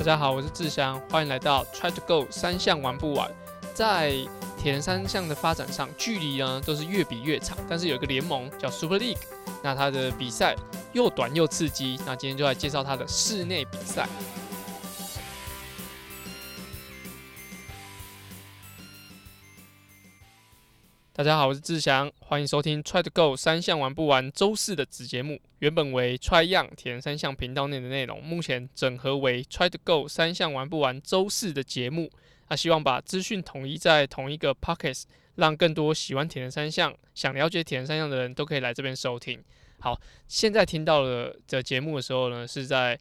大家好，我是志祥，欢迎来到 Try to Go 三项玩不完。在铁人三项的发展上，距离呢都是越比越长，但是有一个联盟叫 Super League，那它的比赛又短又刺激。那今天就来介绍它的室内比赛。大家好，我是志祥，欢迎收听 Try to Go 三项玩不完周四的子节目。原本为 Try Young 铁人三项频道内的内容，目前整合为 Try to Go 三项玩不完周四的节目。那希望把资讯统一在同一个 Pockets，让更多喜欢铁人三项、想了解铁人三项的人都可以来这边收听。好，现在听到了的节目的时候呢，是在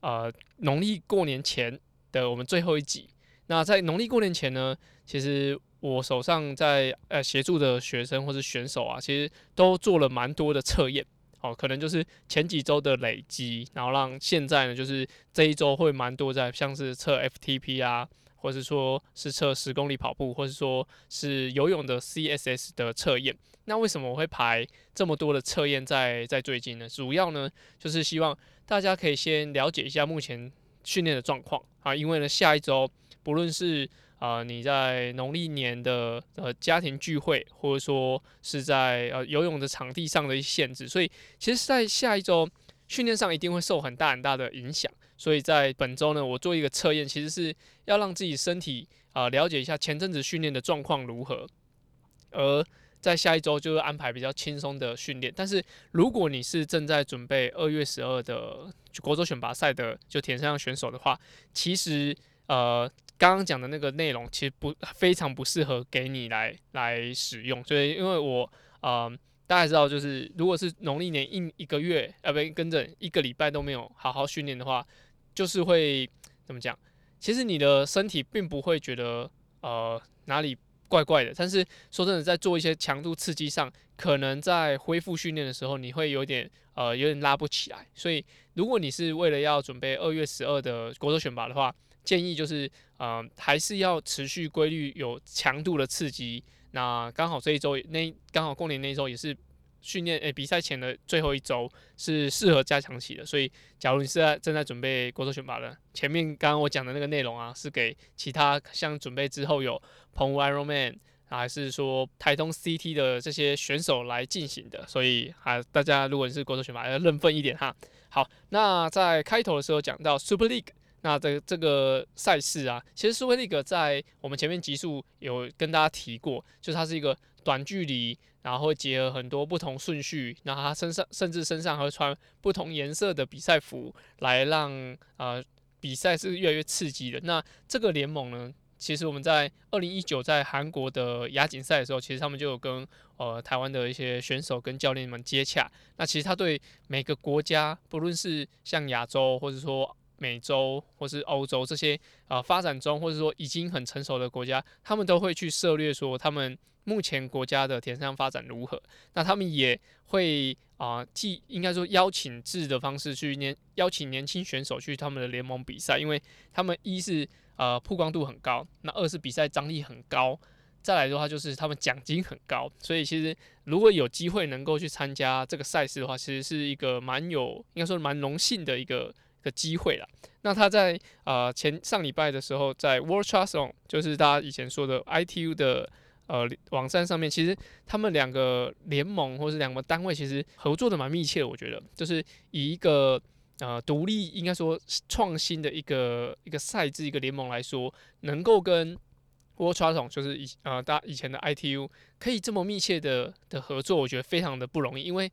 呃农历过年前的我们最后一集。那在农历过年前呢，其实。我手上在呃协助的学生或是选手啊，其实都做了蛮多的测验，哦，可能就是前几周的累积，然后让现在呢，就是这一周会蛮多在像是测 FTP 啊，或者说是测十公里跑步，或者说是游泳的 CSS 的测验。那为什么我会排这么多的测验在在最近呢？主要呢，就是希望大家可以先了解一下目前训练的状况啊，因为呢，下一周不论是啊，你在农历年的呃家庭聚会，或者说是在呃游泳的场地上的一些限制，所以其实，在下一周训练上一定会受很大很大的影响。所以在本周呢，我做一个测验，其实是要让自己身体啊了解一下前阵子训练的状况如何，而在下一周就会安排比较轻松的训练。但是如果你是正在准备二月十二的国洲选拔赛的就田三项选手的话，其实呃。刚刚讲的那个内容其实不非常不适合给你来来使用，所以因为我呃大家知道，就是如果是农历年一一个月呃不跟着一个礼拜都没有好好训练的话，就是会怎么讲？其实你的身体并不会觉得呃哪里怪怪的，但是说真的，在做一些强度刺激上，可能在恢复训练的时候，你会有点呃有点拉不起来。所以如果你是为了要准备二月十二的国手选拔的话，建议就是，呃，还是要持续规律有强度的刺激。那刚好这一周，那刚好过年那一周也是训练诶比赛前的最后一周，是适合加强期的。所以，假如你是在正在准备国手选拔的，前面刚刚我讲的那个内容啊，是给其他像准备之后有澎湖 Ironman 还是说台东 CT 的这些选手来进行的。所以啊，大家如果你是国手选拔，要认份一点哈。好，那在开头的时候讲到 Super League。那这这个赛事啊，其实苏威利格在我们前面集数有跟大家提过，就是它是一个短距离，然后会结合很多不同顺序，然后它身上甚至身上会穿不同颜色的比赛服，来让呃比赛是越来越刺激的。那这个联盟呢，其实我们在二零一九在韩国的亚锦赛的时候，其实他们就有跟呃台湾的一些选手跟教练们接洽。那其实他对每个国家，不论是像亚洲或者说美洲或是欧洲这些啊发展中或者说已经很成熟的国家，他们都会去涉猎说他们目前国家的田上发展如何。那他们也会啊，既应该说邀请制的方式去年邀请年轻选手去他们的联盟比赛，因为他们一是呃曝光度很高，那二是比赛张力很高，再来的话就是他们奖金很高。所以其实如果有机会能够去参加这个赛事的话，其实是一个蛮有应该说蛮荣幸的一个。的机会了。那他在呃前上礼拜的时候，在 World Triathlon，就是大家以前说的 ITU 的呃网站上面，其实他们两个联盟或是两个单位其实合作的蛮密切的。我觉得就是以一个呃独立应该说创新的一个一个赛制一个联盟来说，能够跟 World Triathlon 就是以呃大以前的 ITU 可以这么密切的的合作，我觉得非常的不容易，因为。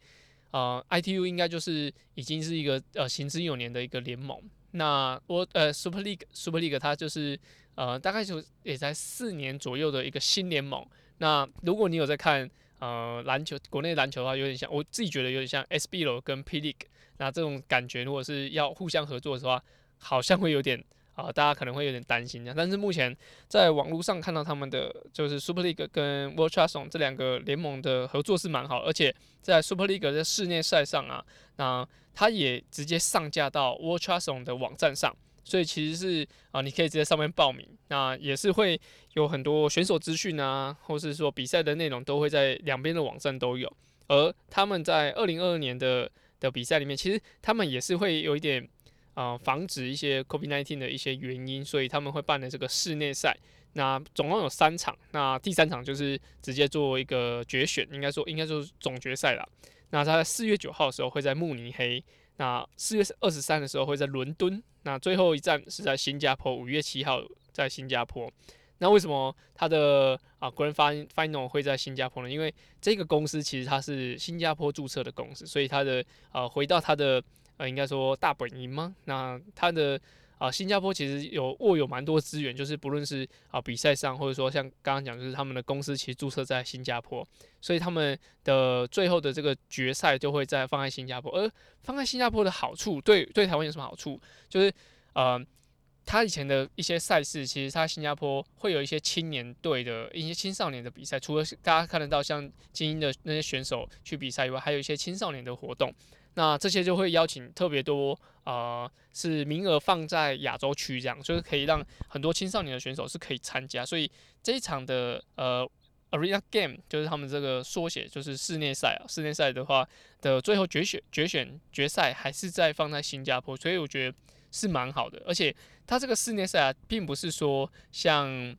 呃，ITU 应该就是已经是一个呃行之有年的一个联盟。那我呃 Super League Super League 它就是呃大概就也在四年左右的一个新联盟。那如果你有在看呃篮球国内篮球的话，有点像我自己觉得有点像 SBL 跟 P League。那这种感觉如果是要互相合作的话，好像会有点。啊，大家可能会有点担心这样，但是目前在网络上看到他们的就是 Super League 跟 World Trust on 这两个联盟的合作是蛮好，而且在 Super League 在室内赛上啊，那它也直接上架到 World Trust on 的网站上，所以其实是啊，你可以直接上面报名，那也是会有很多选手资讯啊，或是说比赛的内容都会在两边的网站都有，而他们在二零二二年的的比赛里面，其实他们也是会有一点。呃防止一些 COVID-19 的一些原因，所以他们会办的这个室内赛。那总共有三场，那第三场就是直接做一个决选，应该说应该说是总决赛了。那他在四月九号的时候会在慕尼黑，那四月二十三的时候会在伦敦，那最后一站是在新加坡，五月七号在新加坡。那为什么他的啊 Grand Final 会在新加坡呢？因为这个公司其实它是新加坡注册的公司，所以它的呃回到它的呃应该说大本营吗？那他的啊，新加坡其实有握有蛮多资源，就是不论是啊比赛上，或者说像刚刚讲，就是他们的公司其实注册在新加坡，所以他们的最后的这个决赛就会在放在新加坡。而放在新加坡的好处，对对台湾有什么好处？就是呃，他以前的一些赛事，其实他新加坡会有一些青年队的一些青少年的比赛，除了大家看得到像精英的那些选手去比赛以外，还有一些青少年的活动。那这些就会邀请特别多，呃，是名额放在亚洲区这样，就是可以让很多青少年的选手是可以参加。所以这一场的呃 Arena Game 就是他们这个缩写，就是室内赛啊。室内赛的话的最后决选、决选、决赛还是在放在新加坡，所以我觉得是蛮好的。而且它这个室内赛啊，并不是说像。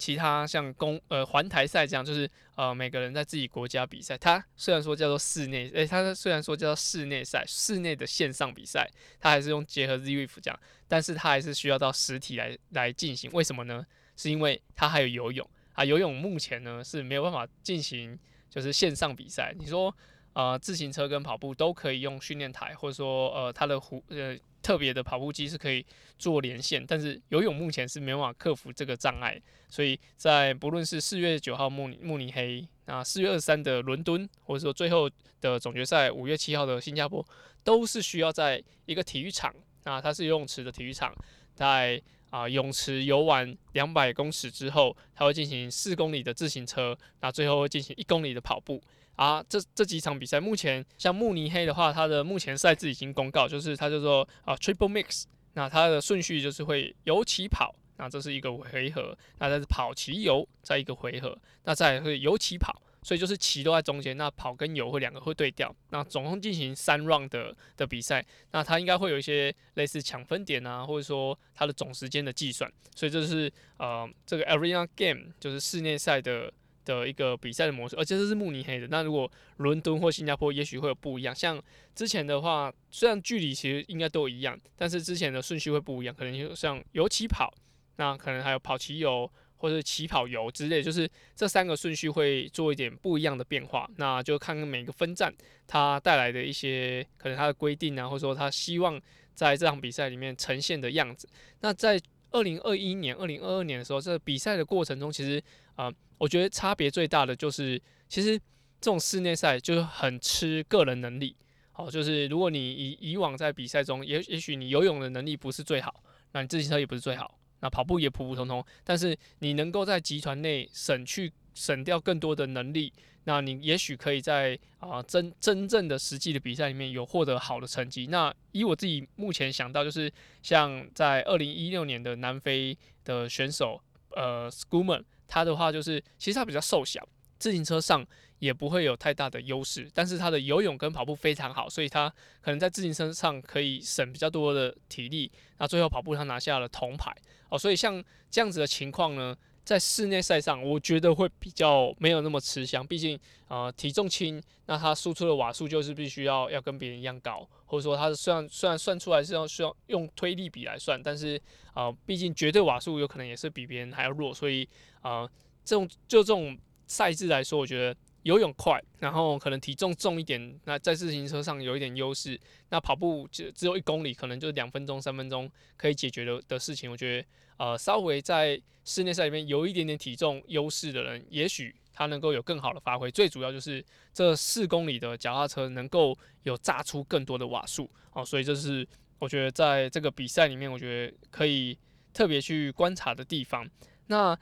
其他像公呃环台赛这样，就是呃每个人在自己国家比赛。它虽然说叫做室内，诶，它虽然说叫做室内赛，室内的线上比赛，它还是用结合 ZWF 这样，但是它还是需要到实体来来进行。为什么呢？是因为它还有游泳啊，游泳目前呢是没有办法进行就是线上比赛。你说呃自行车跟跑步都可以用训练台，或者说呃它的湖呃。特别的跑步机是可以做连线，但是游泳目前是没办法克服这个障碍，所以在不论是四月九号慕尼慕尼黑，那四月二十三的伦敦，或者说最后的总决赛五月七号的新加坡，都是需要在一个体育场，那它是游泳池的体育场，在啊泳池游完两百公尺之后，它会进行四公里的自行车，那最后会进行一公里的跑步。啊，这这几场比赛，目前像慕尼黑的话，它的目前赛制已经公告，就是它叫做啊 Triple Mix，那它的顺序就是会游起跑，那这是一个回合，那再是跑骑游，再一个回合，那再会游起跑，所以就是骑都在中间，那跑跟游会两个会对调，那总共进行三 round 的的比赛，那它应该会有一些类似抢分点啊，或者说它的总时间的计算，所以这是呃这个 Arena Game 就是室内赛的。的一个比赛的模式，而且这是慕尼黑的。那如果伦敦或新加坡，也许会有不一样。像之前的话，虽然距离其实应该都一样，但是之前的顺序会不一样。可能就像有起跑，那可能还有跑骑游或者起跑游之类，就是这三个顺序会做一点不一样的变化。那就看看每个分站它带来的一些可能它的规定啊，或者说它希望在这场比赛里面呈现的样子。那在二零二一年、二零二二年的时候，这比赛的过程中，其实啊。我觉得差别最大的就是，其实这种室内赛就是很吃个人能力。好，就是如果你以以往在比赛中，也也许你游泳的能力不是最好，那你自行车也不是最好，那跑步也普普通通，但是你能够在集团内省去省掉更多的能力，那你也许可以在啊真真正的实际的比赛里面有获得好的成绩。那以我自己目前想到，就是像在二零一六年的南非的选手，呃，Schoolman 他的话就是，其实他比较瘦小，自行车上也不会有太大的优势，但是他的游泳跟跑步非常好，所以他可能在自行车上可以省比较多的体力。那最后跑步他拿下了铜牌哦，所以像这样子的情况呢，在室内赛上我觉得会比较没有那么吃香，毕竟呃体重轻，那他输出的瓦数就是必须要要跟别人一样高，或者说他虽然虽然算出来是要需要用推力比来算，但是啊毕竟绝对瓦数有可能也是比别人还要弱，所以。啊，这种就这种赛制来说，我觉得游泳快，然后可能体重重一点，那在自行车上有一点优势。那跑步只只有一公里，可能就两分钟、三分钟可以解决的的事情。我觉得，呃，稍微在室内赛里面有一点点体重优势的人，也许他能够有更好的发挥。最主要就是这四公里的脚踏车能够有炸出更多的瓦数哦，所以这是我觉得在这个比赛里面，我觉得可以特别去观察的地方。那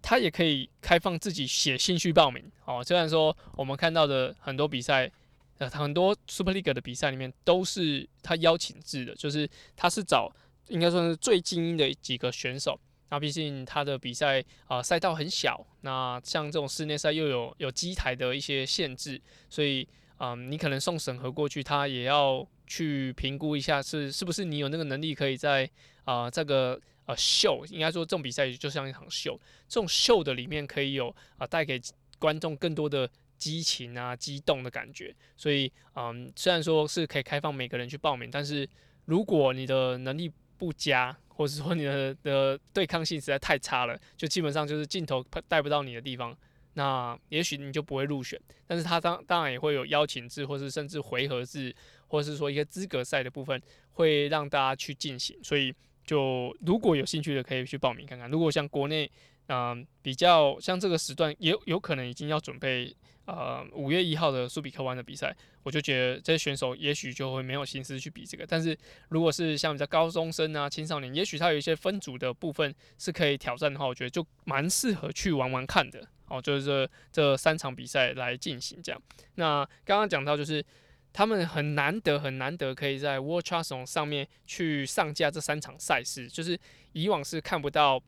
他也可以开放自己写兴趣报名哦。虽然说我们看到的很多比赛，呃，很多 Super League 的比赛里面都是他邀请制的，就是他是找应该说是最精英的几个选手。那毕竟他的比赛啊赛道很小，那像这种室内赛又有有机台的一些限制，所以嗯，你可能送审核过去，他也要去评估一下是是不是你有那个能力可以在啊这个呃秀，应该说这种比赛就像一场秀，这种秀的里面可以有啊带给观众更多的激情啊激动的感觉。所以嗯，虽然说是可以开放每个人去报名，但是如果你的能力不佳，或者说你的的对抗性实在太差了，就基本上就是镜头带不到你的地方。那也许你就不会入选，但是他当当然也会有邀请制，或是甚至回合制，或是说一个资格赛的部分，会让大家去进行。所以就如果有兴趣的，可以去报名看看。如果像国内，嗯，比较像这个时段，也有可能已经要准备。呃，五月一号的苏比克湾的比赛，我就觉得这些选手也许就会没有心思去比这个。但是如果是像比较高中生啊、青少年，也许他有一些分组的部分是可以挑战的话，我觉得就蛮适合去玩玩看的。哦，就是这这三场比赛来进行这样。那刚刚讲到就是他们很难得、很难得可以在 World c h a s 上面去上架这三场赛事，就是以往是看不到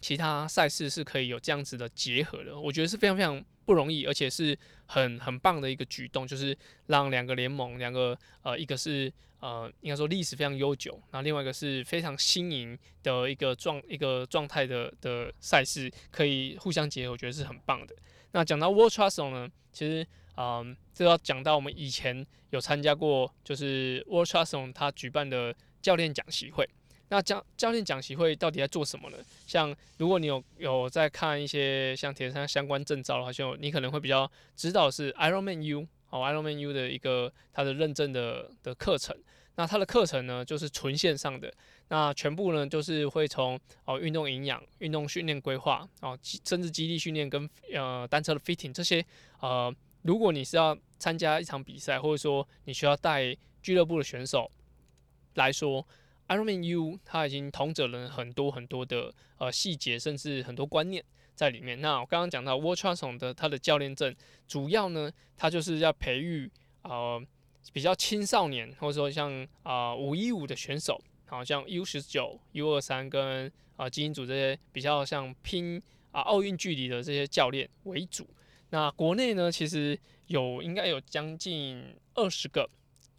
其他赛事是可以有这样子的结合的。我觉得是非常非常。不容易，而且是很很棒的一个举动，就是让两个联盟，两个呃，一个是呃，应该说历史非常悠久，然后另外一个是非常新颖的一个状一个状态的的赛事，可以互相结合，我觉得是很棒的。那讲到 World Trust 呢，其实嗯，这要讲到我们以前有参加过，就是 World Trust 他举办的教练讲习会。那教教练讲习会到底在做什么呢？像如果你有有在看一些像铁人三相关证照的话，就你可能会比较知道是 Ironman U 哦，Ironman U 的一个它的认证的的课程。那它的课程呢，就是纯线上的，那全部呢就是会从哦运动营养、运动训练规划哦，甚至基地训练跟呃单车的 fitting 这些呃，如果你是要参加一场比赛，或者说你需要带俱乐部的选手来说。Ironman U，它已经统整了很多很多的呃细节，甚至很多观念在里面。那我刚刚讲到 World t r a s o n 的它的教练证，主要呢，它就是要培育呃比较青少年，或者说像啊五一五的选手，好像 U 十九、U 二三跟啊基因组这些比较像拼啊奥运距离的这些教练为主。那国内呢，其实有应该有将近二十个，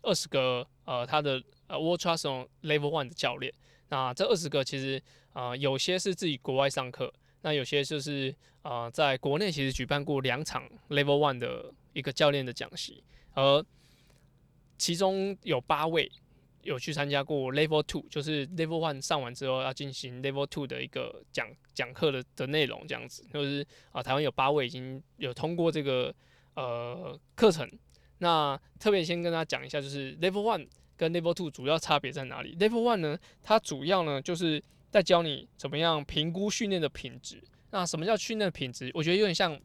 二十个呃他的。呃，World Trust Level One 的教练，那这二十个其实啊，有些是自己国外上课，那有些就是啊，在国内其实举办过两场 Level One 的一个教练的讲习，而其中有八位有去参加过 Level Two，就是 Level One 上完之后要进行 Level Two 的一个讲讲课的的内容，这样子，就是啊，台湾有八位已经有通过这个呃课程，那特别先跟大家讲一下，就是 Level One。跟 Level Two 主要差别在哪里？Level One 呢，它主要呢就是在教你怎么样评估训练的品质。那什么叫训练品质？我觉得有点像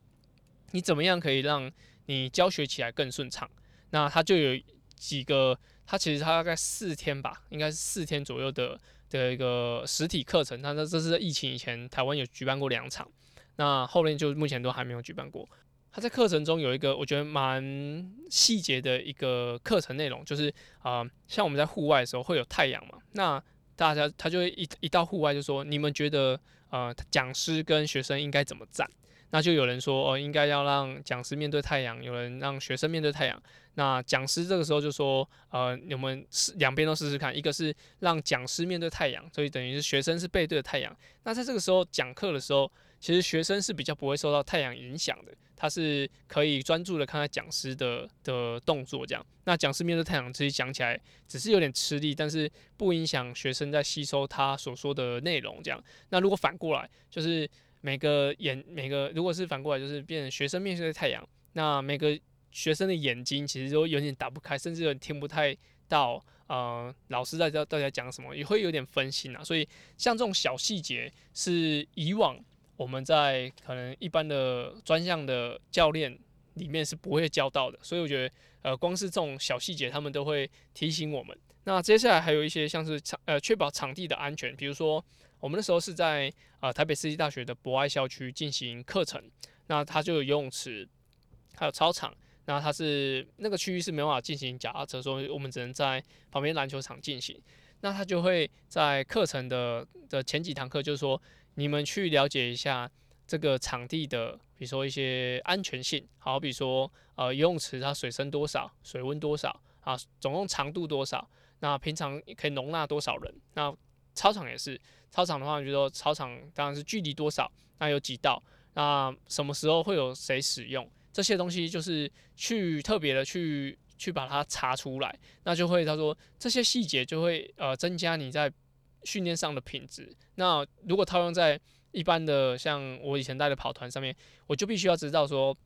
你怎么样可以让你教学起来更顺畅。那它就有几个，它其实它大概四天吧，应该是四天左右的的一个实体课程。那这这是在疫情以前，台湾有举办过两场，那后面就目前都还没有举办过。他在课程中有一个我觉得蛮细节的一个课程内容，就是啊，像我们在户外的时候会有太阳嘛，那大家他就会一一到户外就说，你们觉得呃讲师跟学生应该怎么站？那就有人说哦，应该要让讲师面对太阳，有人让学生面对太阳。那讲师这个时候就说，呃，你们试两边都试试看，一个是让讲师面对太阳，所以等于是学生是背对着太阳。那在这个时候讲课的时候。其实学生是比较不会受到太阳影响的，他是可以专注的看看讲师的的动作这样。那讲师面对太阳，其实讲起来只是有点吃力，但是不影响学生在吸收他所说的内容这样。那如果反过来，就是每个眼每个如果是反过来，就是变成学生面对太阳，那每个学生的眼睛其实都有点打不开，甚至有点听不太到呃老师在教大家讲什么，也会有点分心啊。所以像这种小细节是以往。我们在可能一般的专项的教练里面是不会教到的，所以我觉得，呃，光是这种小细节，他们都会提醒我们。那接下来还有一些像是场，呃，确保场地的安全，比如说我们那时候是在啊台北世纪大学的博爱校区进行课程，那它就有游泳池，还有操场，那它是那个区域是没办法进行脚踏车，所以我们只能在旁边篮球场进行。那他就会在课程的的前几堂课，就是说。你们去了解一下这个场地的，比如说一些安全性，好比说呃游泳池它水深多少，水温多少，啊，总共长度多少，那平常可以容纳多少人，那操场也是，操场的话，就说操场当然是距离多少，那有几道，那什么时候会有谁使用，这些东西就是去特别的去去把它查出来，那就会他说这些细节就会呃增加你在训练上的品质。那如果套用在一般的像我以前带的跑团上面，我就必须要知道说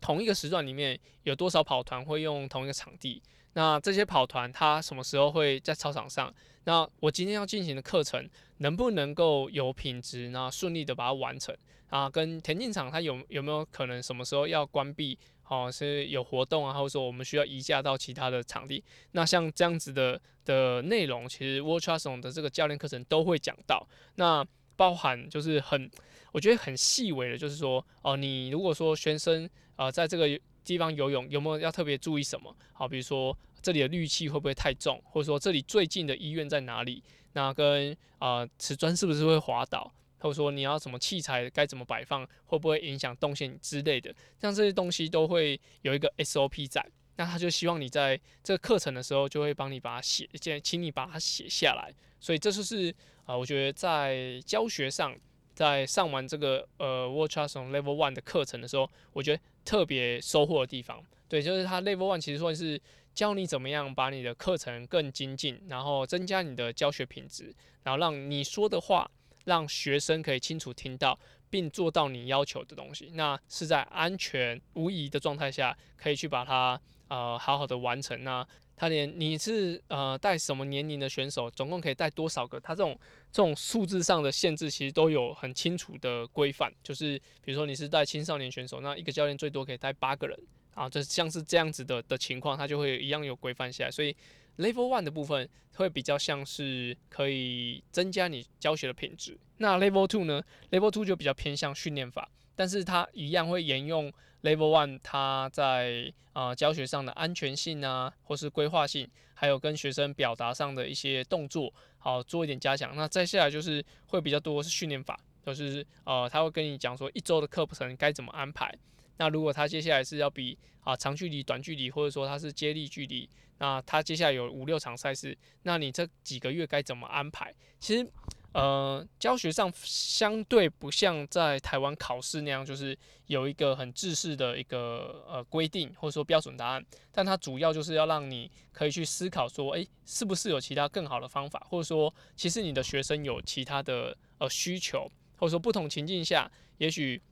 同一个时段里面有多少跑团会用同一个场地。那这些跑团他什么时候会在操场上？那我今天要进行的课程能不能够有品质？那顺利的把它完成啊？跟田径场它有有没有可能什么时候要关闭？哦，是有活动啊，或者说我们需要移驾到其他的场地？那像这样子的的内容，其实 World Trust 的这个教练课程都会讲到。那包含就是很，我觉得很细微的，就是说哦，你如果说学生呃在这个。地方游泳有没有要特别注意什么？好，比如说这里的氯气会不会太重，或者说这里最近的医院在哪里？那跟啊瓷砖是不是会滑倒？或者说你要什么器材该怎么摆放，会不会影响动线之类的？像这些东西都会有一个 SOP 在，那他就希望你在这个课程的时候就会帮你把它写，请你把它写下来。所以这就是啊，我觉得在教学上。在上完这个呃 w a t c h s on Level One 的课程的时候，我觉得特别收获的地方，对，就是它 Level One 其实算是教你怎么样把你的课程更精进，然后增加你的教学品质，然后让你说的话让学生可以清楚听到，并做到你要求的东西。那是在安全无疑的状态下，可以去把它呃好好的完成。那他连你是呃带什么年龄的选手，总共可以带多少个？他这种这种数字上的限制，其实都有很清楚的规范。就是比如说你是带青少年选手，那一个教练最多可以带八个人啊，这像是这样子的的情况，他就会一样有规范下来。所以 Level One 的部分会比较像是可以增加你教学的品质。那 Level Two 呢？Level Two 就比较偏向训练法，但是它一样会沿用。Level One，它在啊教学上的安全性啊，或是规划性，还有跟学生表达上的一些动作，好做一点加强。那再下来就是会比较多是训练法，就是呃他会跟你讲说一周的课程该怎么安排。那如果他接下来是要比啊长距离、短距离，或者说他是接力距离，那他接下来有五六场赛事，那你这几个月该怎么安排？其实。呃，教学上相对不像在台湾考试那样，就是有一个很制式的一个呃规定或者说标准答案，但它主要就是要让你可以去思考说，诶，是不是有其他更好的方法，或者说其实你的学生有其他的呃需求，或者说不同情境下，也许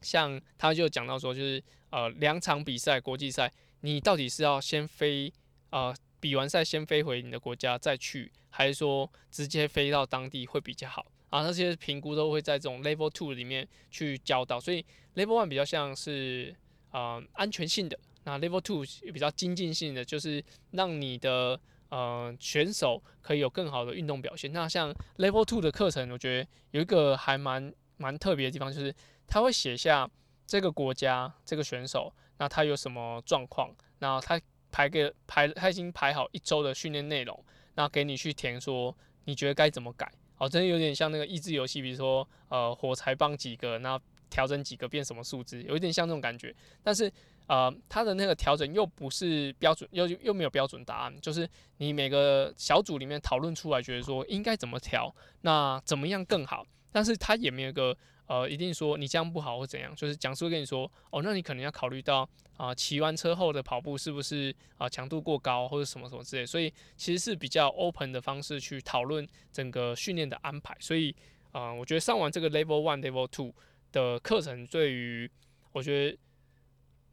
像他就讲到说，就是呃两场比赛国际赛，你到底是要先飞啊？比完赛先飞回你的国家再去，还是说直接飞到当地会比较好啊？那些评估都会在这种 Level Two 里面去教导，所以 Level One 比较像是呃安全性的，那 Level Two 比较精进性的，就是让你的呃选手可以有更好的运动表现。那像 Level Two 的课程，我觉得有一个还蛮蛮特别的地方，就是他会写下这个国家这个选手，那他有什么状况，然后他。排个排，他已经排好一周的训练内容，那给你去填说你觉得该怎么改，哦，真的有点像那个益智游戏，比如说呃火柴棒几个，那调整几个变什么数字，有一点像这种感觉。但是呃它的那个调整又不是标准，又又没有标准答案，就是你每个小组里面讨论出来，觉得说应该怎么调，那怎么样更好，但是他也没有个。呃，一定说你这样不好或怎样，就是讲师会跟你说，哦，那你可能要考虑到啊，骑完车后的跑步是不是啊强度过高或者什么什么之类，所以其实是比较 open 的方式去讨论整个训练的安排。所以啊，我觉得上完这个 level one、level two 的课程，对于我觉得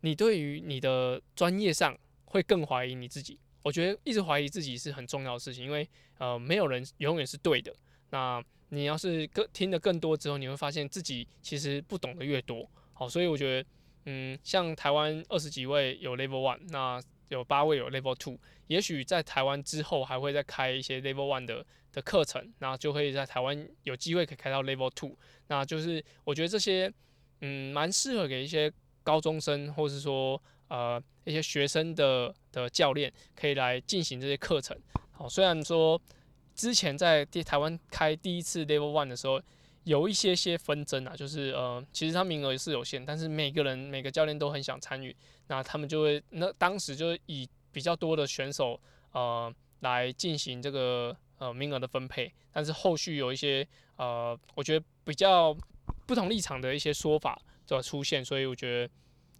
你对于你的专业上会更怀疑你自己。我觉得一直怀疑自己是很重要的事情，因为呃，没有人永远是对的。那你要是更听得更多之后，你会发现自己其实不懂得越多。好，所以我觉得，嗯，像台湾二十几位有 Level One，那有八位有 Level Two，也许在台湾之后还会再开一些 Level One 的的课程，那就会在台湾有机会可以开到 Level Two。那就是我觉得这些，嗯，蛮适合给一些高中生，或是说呃一些学生的的教练可以来进行这些课程。好，虽然说。之前在第台湾开第一次 Level One 的时候，有一些些纷争啊，就是呃，其实他名额是有限，但是每个人每个教练都很想参与，那他们就会那当时就以比较多的选手呃来进行这个呃名额的分配，但是后续有一些呃我觉得比较不同立场的一些说法就出现，所以我觉得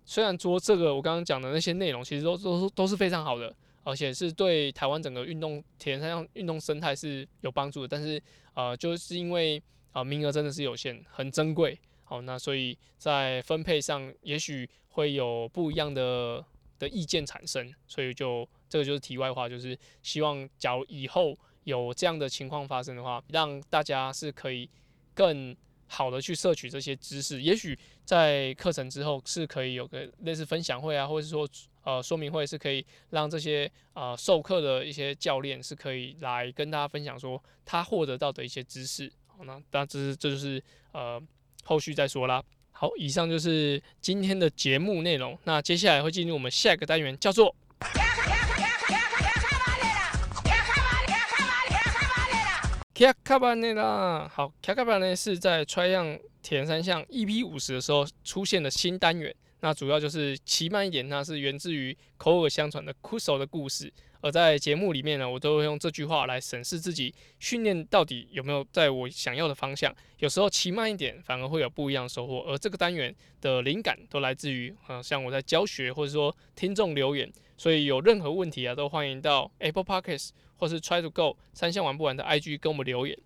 虽然说这个我刚刚讲的那些内容其实都都都是非常好的，而且是对台湾整个运动铁人三项运动生态是有帮助的，但是呃就是因为啊名额真的是有限，很珍贵。好，那所以在分配上也许会有不一样的的意见产生，所以就这个就是题外话，就是希望假如以后有这样的情况发生的话，让大家是可以更好的去摄取这些知识。也许在课程之后是可以有个类似分享会啊，或者是说呃说明会，是可以让这些呃授课的一些教练是可以来跟大家分享说他获得到的一些知识。好，那当然这是这就是呃。后续再说啦。好，以上就是今天的节目内容。那接下来会进入我们下一个单元，叫做 “卡卡巴内拉”。好，卡卡巴内是在 Try 样田三项 EP 五十的时候出现的新单元。那主要就是骑慢一点，那是源自于口耳相传的 Kuso 的故事。而在节目里面呢，我都会用这句话来审视自己训练到底有没有在我想要的方向。有时候骑慢一点，反而会有不一样的收获。而这个单元的灵感都来自于，呃，像我在教学，或者说听众留言。所以有任何问题啊，都欢迎到 Apple Podcasts 或是 Try to Go 三项玩不完的 IG 跟我们留言。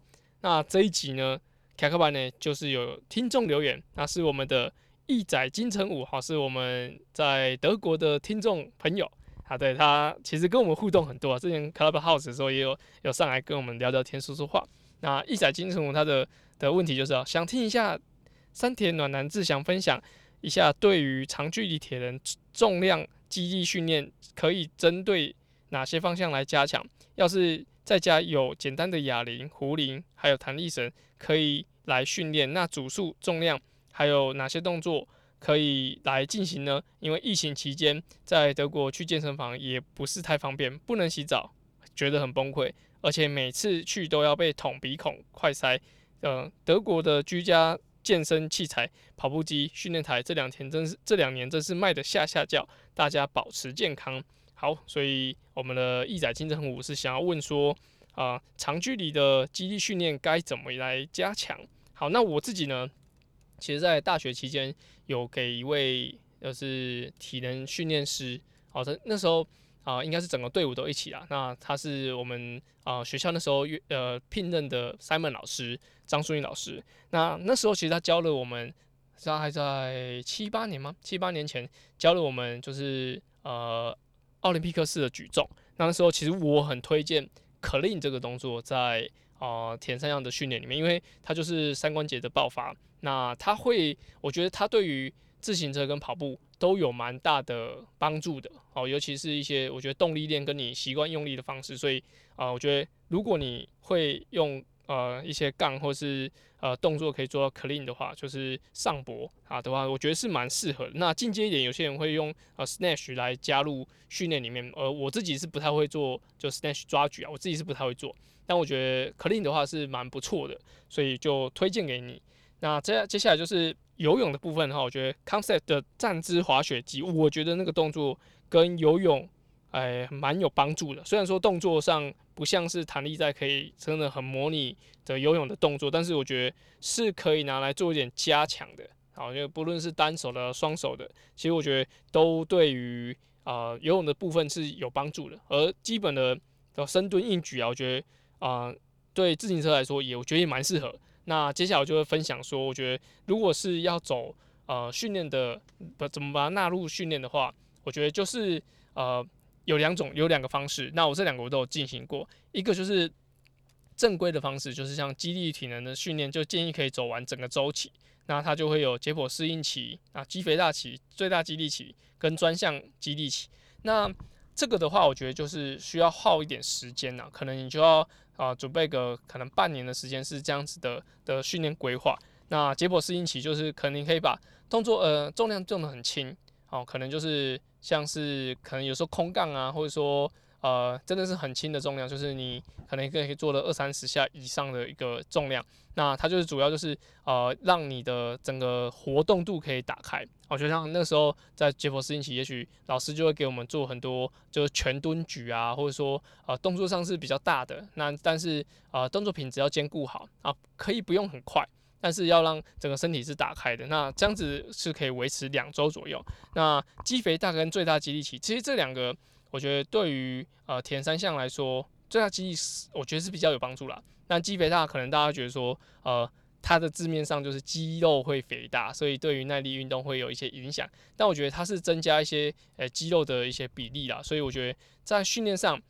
那这一集呢，卡克班呢，就是有听众留言，那是我们的义仔金城武，好，是我们在德国的听众朋友。啊，对他其实跟我们互动很多啊。之前 Clubhouse 的时候也有有上来跟我们聊聊天、说说话。那一载金城武他的的问题就是啊，想听一下山田暖男志祥分享一下，对于长距离铁人重量肌力训练可以针对哪些方向来加强？要是在家有简单的哑铃、壶铃，还有弹力绳可以来训练，那组数、重量还有哪些动作？可以来进行呢？因为疫情期间在德国去健身房也不是太方便，不能洗澡，觉得很崩溃，而且每次去都要被捅鼻孔、快塞。呃，德国的居家健身器材、跑步机、训练台这两天真是这两年真是卖的下下叫，大家保持健康。好，所以我们的义仔金城武是想要问说，啊，长距离的肌力训练该怎么来加强？好，那我自己呢？其实，在大学期间，有给一位就是体能训练师，好的，那时候啊，应该是整个队伍都一起啊。那他是我们啊学校那时候呃聘任的 Simon 老师，张淑英老师。那那时候其实他教了我们，大概在七八年吗？七八年前教了我们就是呃奥林匹克式的举重。那时候其实我很推荐 clean 这个动作在啊田三项的训练里面，因为它就是三关节的爆发。那它会，我觉得它对于自行车跟跑步都有蛮大的帮助的哦，尤其是一些我觉得动力链跟你习惯用力的方式，所以啊，我觉得如果你会用呃一些杠或是呃动作可以做到 clean 的话，就是上搏啊的话，我觉得是蛮适合的。那进阶一点，有些人会用呃 snatch 来加入训练里面，呃，我自己是不太会做，就 snatch 抓举啊，我自己是不太会做，但我觉得 clean 的话是蛮不错的，所以就推荐给你。那接接下来就是游泳的部分哈，我觉得 Concept 的站姿滑雪机，我觉得那个动作跟游泳哎蛮有帮助的。虽然说动作上不像是弹力带可以真的很模拟的游泳的动作，但是我觉得是可以拿来做一点加强的。好，因为不论是单手的、双手的，其实我觉得都对于啊游泳的部分是有帮助的。而基本的的深蹲、硬举啊，我觉得啊对自行车来说也我觉得也蛮适合。那接下来我就会分享说，我觉得如果是要走呃训练的，不怎么把它纳入训练的话，我觉得就是呃有两种，有两个方式。那我这两个我都有进行过，一个就是正规的方式，就是像肌力体能的训练，就建议可以走完整个周期。那它就会有解剖适应期啊、肌肥大期、最大肌力期跟专项肌力期。那这个的话，我觉得就是需要耗一点时间呐，可能你就要。啊，准备个可能半年的时间是这样子的的训练规划。那结果适应期就是可能可以把动作呃重量重的很轻，哦，可能就是像是可能有时候空杠啊，或者说呃真的是很轻的重量，就是你可能可以做了二三十下以上的一个重量。那它就是主要就是呃让你的整个活动度可以打开。我就像那时候在杰佛斯星期，也许老师就会给我们做很多就是全蹲举啊，或者说呃动作上是比较大的，那但是呃动作品质要兼顾好啊，可以不用很快。但是要让整个身体是打开的，那这样子是可以维持两周左右。那肌肥大跟最大肌力期，其实这两个我觉得对于呃田三项来说，最大肌力我觉得是比较有帮助啦。那肌肥大可能大家觉得说，呃，它的字面上就是肌肉会肥大，所以对于耐力运动会有一些影响。但我觉得它是增加一些呃肌肉的一些比例啦，所以我觉得在训练上，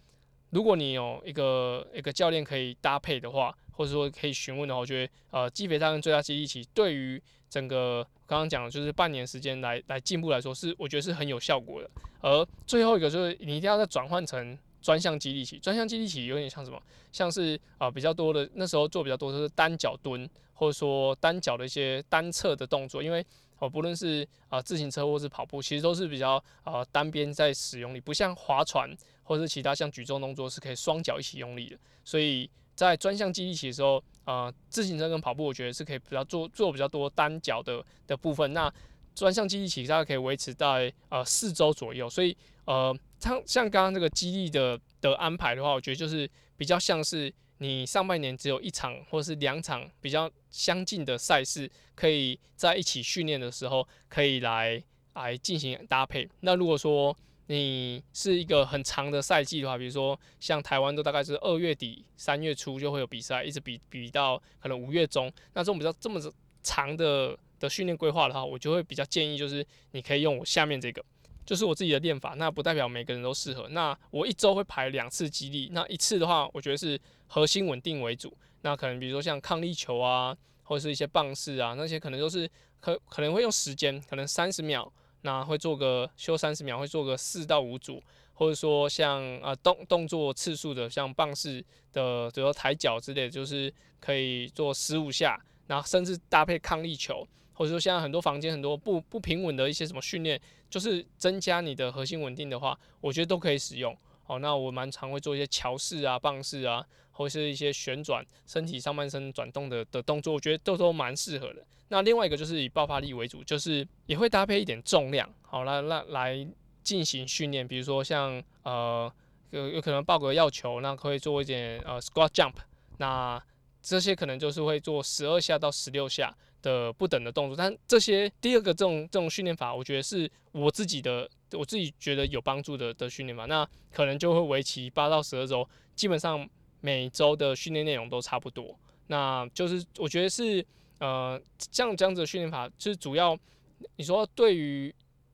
如果你有一个一个教练可以搭配的话。或者说可以询问的话，我觉得呃，肌肥大跟最大肌力期对于整个刚刚讲的就是半年时间来来进步来说，是我觉得是很有效果的。而最后一个就是你一定要再转换成专项肌力期，专项肌力期有点像什么？像是啊比较多的那时候做比较多的是单脚蹲，或者说单脚的一些单侧的动作，因为哦不论是啊自行车或是跑步，其实都是比较啊单边在使用力，不像划船或是其他像举重动作是可以双脚一起用力的，所以。在专项肌力期的时候，呃，自行车跟跑步，我觉得是可以比较做做比较多单脚的的部分。那专项肌力期大概可以维持在呃四周左右。所以呃，像像刚刚这个肌力的的安排的话，我觉得就是比较像是你上半年只有一场或是两场比较相近的赛事，可以在一起训练的时候，可以来来进行搭配。那如果说你是一个很长的赛季的话，比如说像台湾都大概是二月底三月初就会有比赛，一直比比到可能五月中。那这种比较这么长的的训练规划的话，我就会比较建议就是你可以用我下面这个，就是我自己的练法。那不代表每个人都适合。那我一周会排两次激励，那一次的话，我觉得是核心稳定为主。那可能比如说像抗力球啊，或者是一些棒式啊，那些可能都是可可能会用时间，可能三十秒。那会做个休三十秒，会做个四到五组，或者说像呃动动作次数的，像棒式的，比如说抬脚之类，就是可以做十五下，然后甚至搭配抗力球，或者说现在很多房间很多不不平稳的一些什么训练，就是增加你的核心稳定的话，我觉得都可以使用。好，那我蛮常会做一些桥式啊、棒式啊，或是一些旋转身体上半身转动的的动作，我觉得都都蛮适合的。那另外一个就是以爆发力为主，就是也会搭配一点重量，好来来来进行训练。比如说像呃有有可能抱个药球，那可以做一点呃 squat jump，那这些可能就是会做十二下到十六下的不等的动作。但这些第二个这种这种训练法，我觉得是我自己的我自己觉得有帮助的的训练法。那可能就会为期八到十二周，基本上每周的训练内容都差不多。那就是我觉得是。呃，像这样子的训练法，就是主要你说对于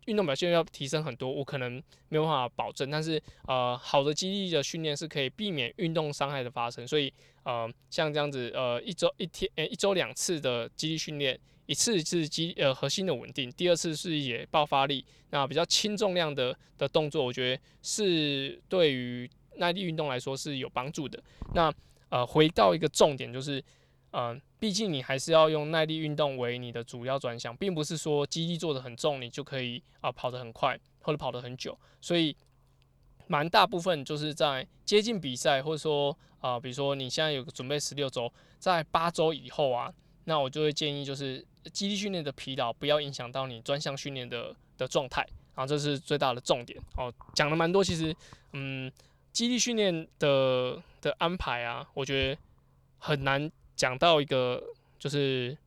运动表现要提升很多，我可能没有办法保证。但是呃，好的肌力的训练是可以避免运动伤害的发生。所以呃，像这样子呃，一周一天呃一周两次的肌力训练，一次是肌呃核心的稳定，第二次是也爆发力。那比较轻重量的的动作，我觉得是对于耐力运动来说是有帮助的。那呃，回到一个重点就是。嗯，毕竟你还是要用耐力运动为你的主要专项，并不是说肌力做的很重，你就可以啊跑得很快或者跑得很久。所以，蛮大部分就是在接近比赛，或者说啊，比如说你现在有个准备十六周，在八周以后啊，那我就会建议就是肌力训练的疲劳不要影响到你专项训练的的状态，啊，这是最大的重点哦。讲了蛮多，其实嗯，基地训练的的安排啊，我觉得很难。讲到一个就是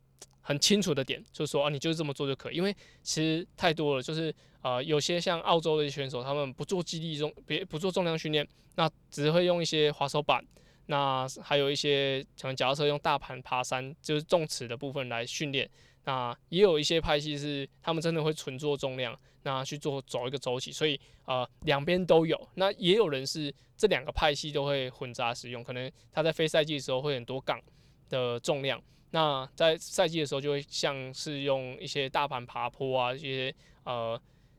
很清楚的点，就是说啊，你就是这么做就可以，因为其实太多了，就是呃，有些像澳洲的选手，他们不做基地重，别不做重量训练，那只会用一些滑手板，那还有一些可能脚踏车用大盘爬山，就是重尺的部分来训练。那也有一些派系是他们真的会纯做重量，那去做走一个周期，所以呃两边都有。那也有人是这两个派系都会混杂使用，可能他在非赛季的时候会很多杠。的重量，那在赛季的时候就会像是用一些大盘爬坡啊，一些呃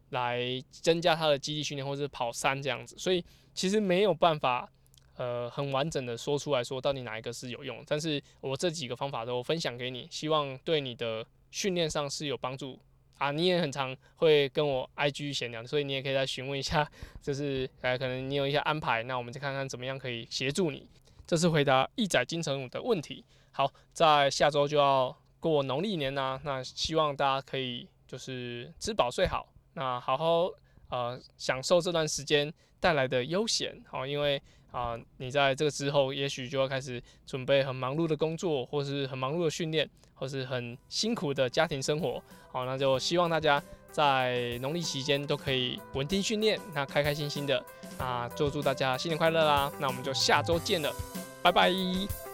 来增加他的肌力训练，或者是跑山这样子。所以其实没有办法呃很完整的说出来说到底哪一个是有用。但是我这几个方法都分享给你，希望对你的训练上是有帮助啊，你也很常会跟我 IG 闲聊，所以你也可以再询问一下，就是呃，可能你有一些安排，那我们再看看怎么样可以协助你。这是回答一载金城武的问题。好，在下周就要过农历年啦，那希望大家可以就是吃饱睡好，那好好呃享受这段时间带来的悠闲。好，因为啊，你在这个之后，也许就要开始准备很忙碌的工作，或是很忙碌的训练，或是很辛苦的家庭生活。好，那就希望大家在农历期间都可以稳定训练，那开开心心的。啊就祝大家新年快乐啦！那我们就下周见了，拜拜。